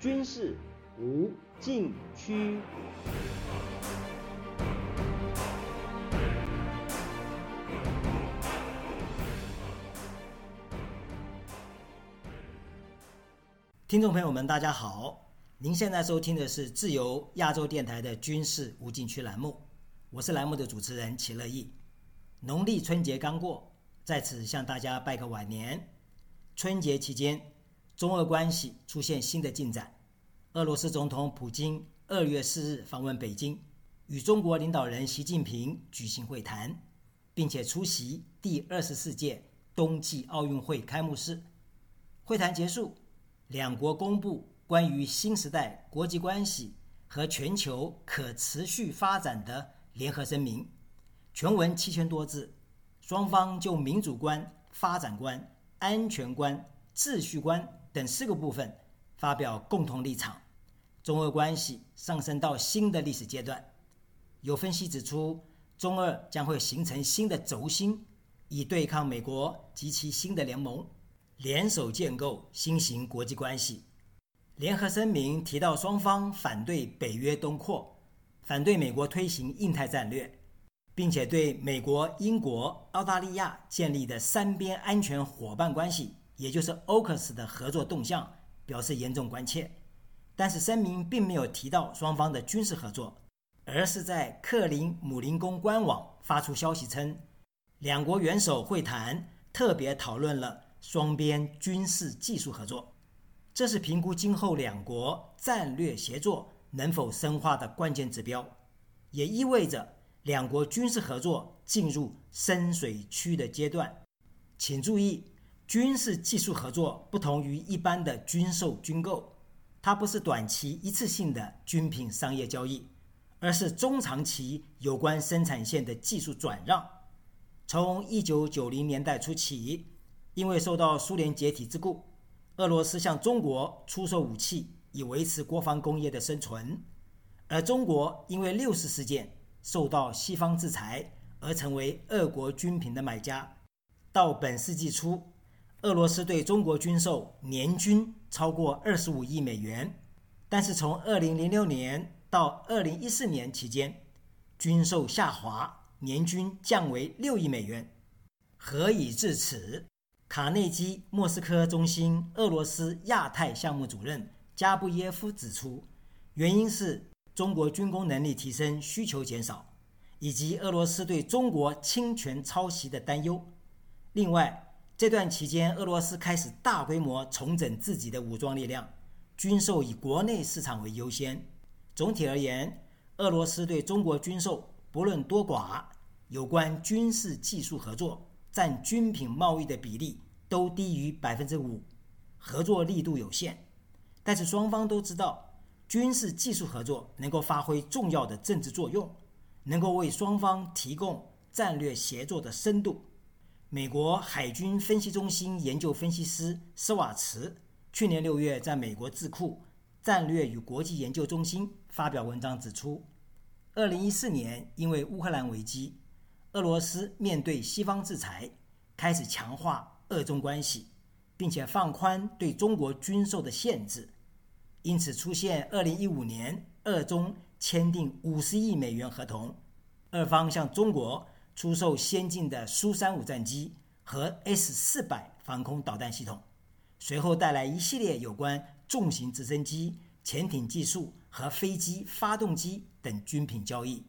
军事无禁区。听众朋友们，大家好！您现在收听的是自由亚洲电台的军事无禁区栏目，我是栏目的主持人齐乐意。农历春节刚过，在此向大家拜个晚年。春节期间，中俄关系出现新的进展。俄罗斯总统普京二月四日访问北京，与中国领导人习近平举行会谈，并且出席第二十四届冬季奥运会开幕式。会谈结束。两国公布关于新时代国际关系和全球可持续发展的联合声明，全文七千多字，双方就民主观、发展观、安全观、秩序观等四个部分发表共同立场，中俄关系上升到新的历史阶段。有分析指出，中俄将会形成新的轴心，以对抗美国及其新的联盟。联手建构新型国际关系。联合声明提到，双方反对北约东扩，反对美国推行印太战略，并且对美国、英国、澳大利亚建立的三边安全伙伴关系，也就是 AUKUS 的合作动向表示严重关切。但是声明并没有提到双方的军事合作，而是在克林姆林宫官网发出消息称，两国元首会谈特别讨论了。双边军事技术合作，这是评估今后两国战略协作能否深化的关键指标，也意味着两国军事合作进入深水区的阶段。请注意，军事技术合作不同于一般的军售军购，它不是短期一次性的军品商业交易，而是中长期有关生产线的技术转让。从一九九零年代初起。因为受到苏联解体之故，俄罗斯向中国出售武器以维持国防工业的生存，而中国因为六四事件受到西方制裁而成为俄国军品的买家。到本世纪初，俄罗斯对中国军售年均超过二十五亿美元，但是从二零零六年到二零一四年期间，军售下滑，年均降为六亿美元。何以至此？卡内基莫斯科中心俄罗斯亚太项目主任加布耶夫指出，原因是中国军工能力提升需求减少，以及俄罗斯对中国侵权抄袭的担忧。另外，这段期间，俄罗斯开始大规模重整自己的武装力量，军售以国内市场为优先。总体而言，俄罗斯对中国军售不论多寡，有关军事技术合作。占军品贸易的比例都低于百分之五，合作力度有限。但是双方都知道，军事技术合作能够发挥重要的政治作用，能够为双方提供战略协作的深度。美国海军分析中心研究分析师施瓦茨去年六月在美国智库战略与国际研究中心发表文章指出，二零一四年因为乌克兰危机。俄罗斯面对西方制裁，开始强化俄中关系，并且放宽对中国军售的限制，因此出现二零一五年俄中签订五十亿美元合同，俄方向中国出售先进的苏三五战机和 S 四百防空导弹系统，随后带来一系列有关重型直升机、潜艇技术和飞机发动机等军品交易。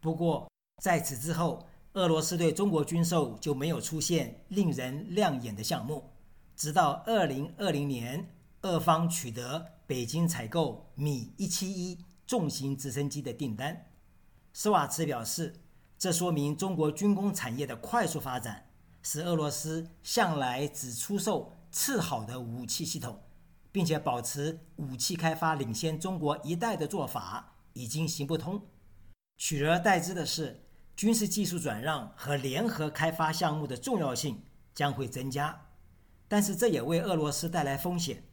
不过在此之后，俄罗斯对中国军售就没有出现令人亮眼的项目，直到二零二零年，俄方取得北京采购米一七一重型直升机的订单。施瓦茨表示，这说明中国军工产业的快速发展，使俄罗斯向来只出售次好的武器系统，并且保持武器开发领先中国一代的做法已经行不通，取而代之的是。军事技术转让和联合开发项目的重要性将会增加，但是这也为俄罗斯带来风险。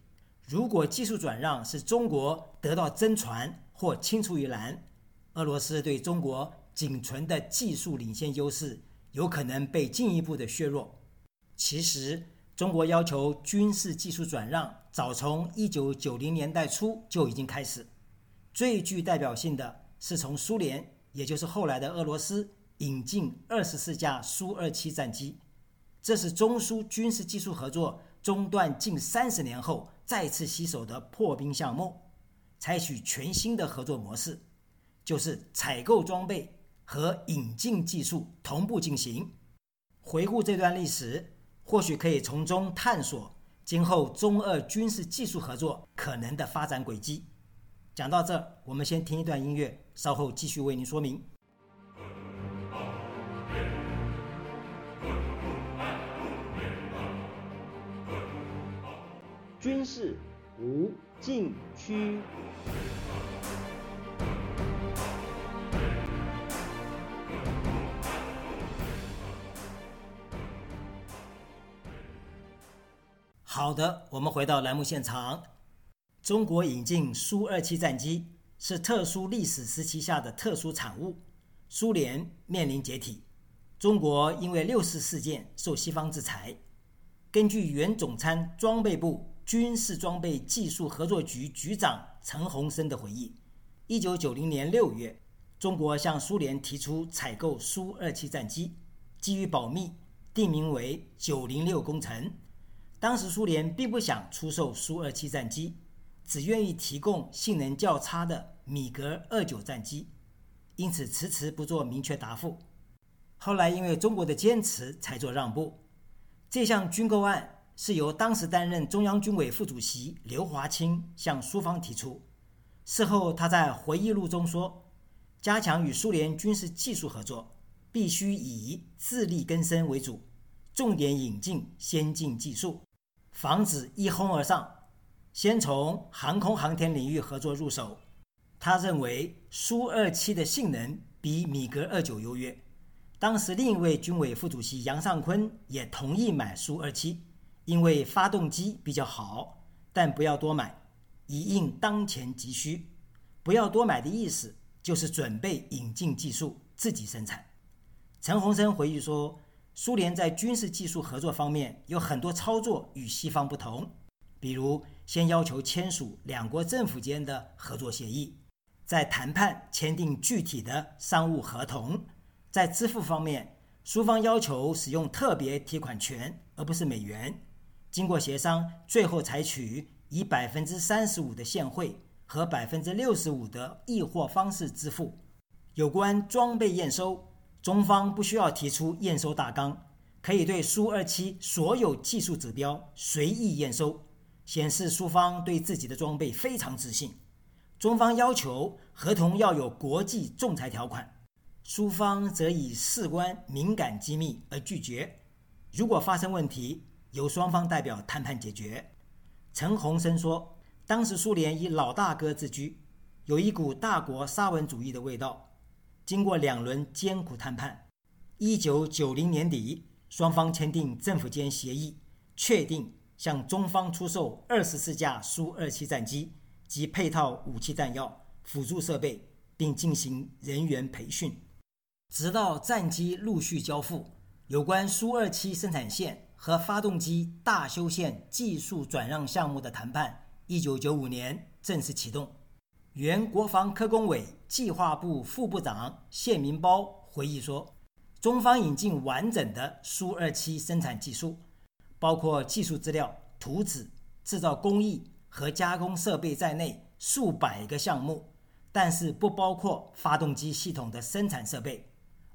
如果技术转让是中国得到真传或青出于蓝，俄罗斯对中国仅存的技术领先优势有可能被进一步的削弱。其实，中国要求军事技术转让，早从一九九零年代初就已经开始。最具代表性的是从苏联，也就是后来的俄罗斯，引进二十四架苏二七战机。这是中苏军事技术合作中断近三十年后再次携手的破冰项目，采取全新的合作模式，就是采购装备和引进技术同步进行。回顾这段历史，或许可以从中探索今后中俄军事技术合作可能的发展轨迹。讲到这，我们先听一段音乐，稍后继续为您说明。军事无禁区。好的，我们回到栏目现场。中国引进苏二七战机是特殊历史时期下的特殊产物。苏联面临解体，中国因为六四事件受西方制裁。根据原总参装备部。军事装备技术合作局局长陈洪生的回忆：一九九零年六月，中国向苏联提出采购苏二七战机，基于保密，定名为“九零六工程”。当时苏联并不想出售苏二七战机，只愿意提供性能较差的米格二九战机，因此迟迟不做明确答复。后来因为中国的坚持，才做让步。这项军购案。是由当时担任中央军委副主席刘华清向苏方提出。事后，他在回忆录中说：“加强与苏联军事技术合作，必须以自力更生为主，重点引进先进技术，防止一哄而上。先从航空航天领域合作入手。”他认为苏二七的性能比米格二九优越。当时另一位军委副主席杨尚昆也同意买苏二七。因为发动机比较好，但不要多买，以应当前急需。不要多买的意思就是准备引进技术，自己生产。陈洪生回忆说，苏联在军事技术合作方面有很多操作与西方不同，比如先要求签署两国政府间的合作协议，在谈判签订具体的商务合同，在支付方面，苏方要求使用特别提款权而不是美元。经过协商，最后采取以百分之三十五的现汇和百分之六十五的易货方式支付。有关装备验收，中方不需要提出验收大纲，可以对苏二七所有技术指标随意验收，显示苏方对自己的装备非常自信。中方要求合同要有国际仲裁条款，苏方则以事关敏感机密而拒绝。如果发生问题，由双方代表谈判解决。陈洪生说：“当时苏联以老大哥自居，有一股大国沙文主义的味道。经过两轮艰苦谈判，一九九零年底，双方签订政府间协议，确定向中方出售二十四架苏二七战机及配套武器弹药、辅助设备，并进行人员培训。直到战机陆续交付，有关苏二七生产线。”和发动机大修线技术转让项目的谈判，一九九五年正式启动。原国防科工委计划部副部长谢明包回忆说：“中方引进完整的苏二七生产技术，包括技术资料、图纸、制造工艺和加工设备在内数百个项目，但是不包括发动机系统的生产设备，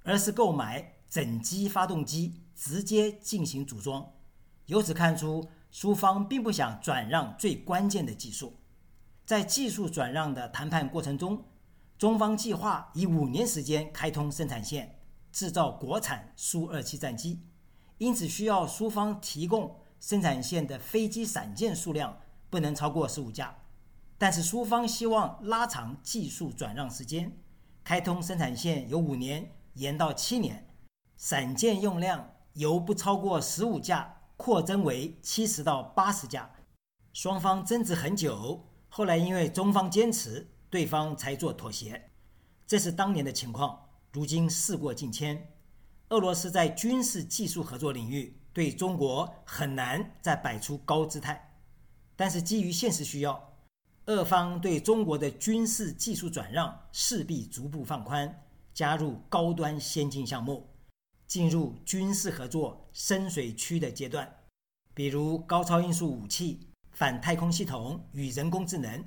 而是购买整机发动机。”直接进行组装，由此看出，苏方并不想转让最关键的技术。在技术转让的谈判过程中，中方计划以五年时间开通生产线，制造国产苏二七战机，因此需要苏方提供生产线的飞机散件数量不能超过十五架。但是苏方希望拉长技术转让时间，开通生产线由五年延到七年，散件用量。由不超过十五架扩增为七十到八十架，双方争执很久，后来因为中方坚持，对方才做妥协。这是当年的情况。如今事过境迁，俄罗斯在军事技术合作领域对中国很难再摆出高姿态。但是基于现实需要，俄方对中国的军事技术转让势必逐步放宽，加入高端先进项目，进入军事合作深水区的阶段，比如高超音速武器、反太空系统与人工智能，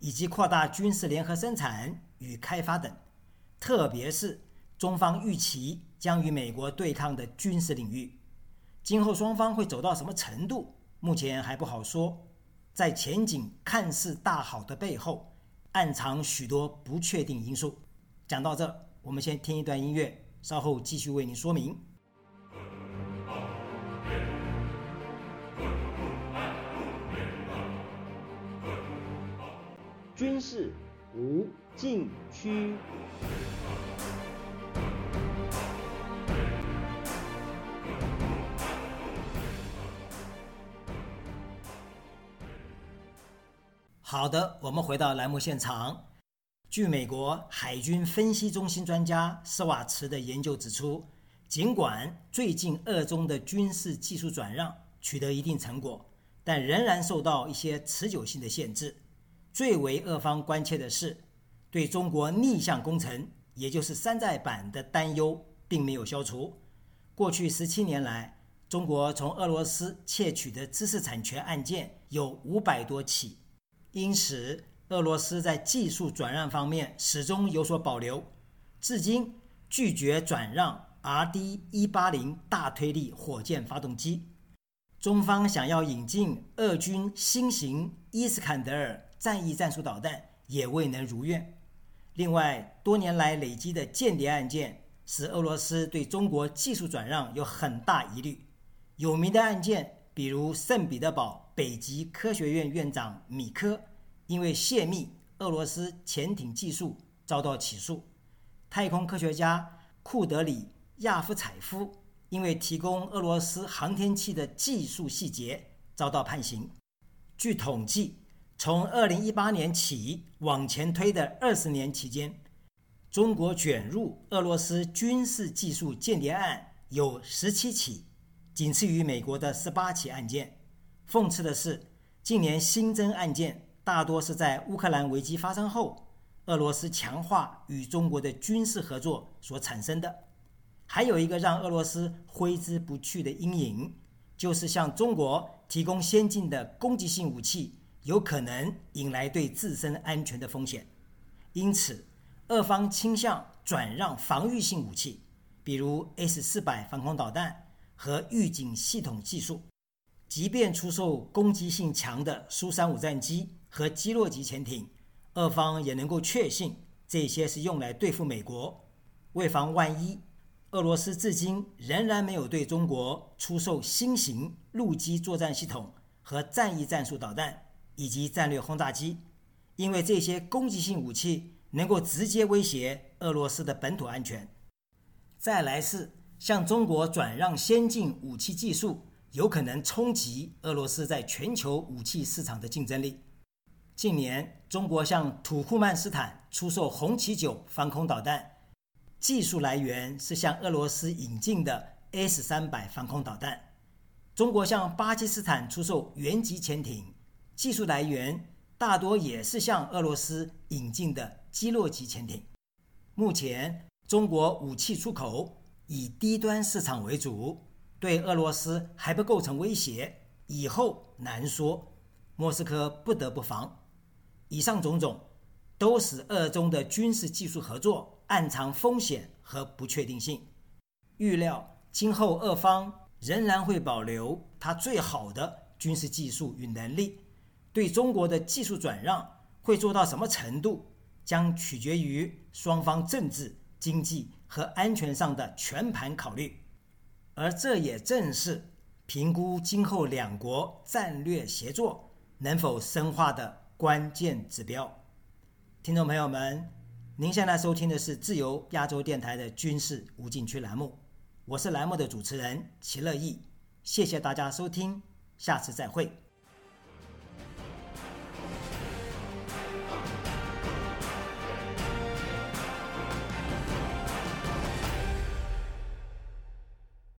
以及扩大军事联合生产与开发等。特别是中方预期将与美国对抗的军事领域，今后双方会走到什么程度，目前还不好说。在前景看似大好的背后，暗藏许多不确定因素。讲到这，我们先听一段音乐，稍后继续为您说明。军事无禁区。好的，我们回到栏目现场。据美国海军分析中心专家施瓦茨的研究指出，尽管最近二中的军事技术转让取得一定成果，但仍然受到一些持久性的限制。最为俄方关切的是，对中国逆向工程，也就是山寨版的担忧并没有消除。过去十七年来，中国从俄罗斯窃取的知识产权案件有五百多起。因此，俄罗斯在技术转让方面始终有所保留，至今拒绝转让 RD 一八零大推力火箭发动机。中方想要引进俄军新型伊斯坎德尔战役战术导弹，也未能如愿。另外，多年来累积的间谍案件，使俄罗斯对中国技术转让有很大疑虑。有名的案件，比如圣彼得堡。北极科学院院长米科因为泄密俄罗斯潜艇技术遭到起诉，太空科学家库德里亚夫采夫因为提供俄罗斯航天器的技术细节遭到判刑。据统计，从2018年起往前推的二十年期间，中国卷入俄罗斯军事技术间谍案有十七起，仅次于美国的十八起案件。讽刺的是，近年新增案件大多是在乌克兰危机发生后，俄罗斯强化与中国的军事合作所产生的。还有一个让俄罗斯挥之不去的阴影，就是向中国提供先进的攻击性武器，有可能引来对自身安全的风险。因此，俄方倾向转让防御性武器，比如 S 四百防空导弹和预警系统技术。即便出售攻击性强的苏三五战机和基洛级潜艇，俄方也能够确信这些是用来对付美国。为防万一，俄罗斯至今仍然没有对中国出售新型陆基作战系统和战役战术导弹以及战略轰炸机，因为这些攻击性武器能够直接威胁俄罗斯的本土安全。再来是向中国转让先进武器技术。有可能冲击俄罗斯在全球武器市场的竞争力。近年，中国向土库曼斯坦出售红旗九防空导弹，技术来源是向俄罗斯引进的 S 三百防空导弹；中国向巴基斯坦出售原级潜艇，技术来源大多也是向俄罗斯引进的基洛级潜艇。目前，中国武器出口以低端市场为主。对俄罗斯还不构成威胁，以后难说。莫斯科不得不防。以上种种，都使俄中的军事技术合作暗藏风险和不确定性。预料今后俄方仍然会保留它最好的军事技术与能力。对中国的技术转让会做到什么程度，将取决于双方政治、经济和安全上的全盘考虑。而这也正是评估今后两国战略协作能否深化的关键指标。听众朋友们，您现在收听的是自由亚洲电台的军事无禁区栏目，我是栏目的主持人齐乐意，谢谢大家收听，下次再会。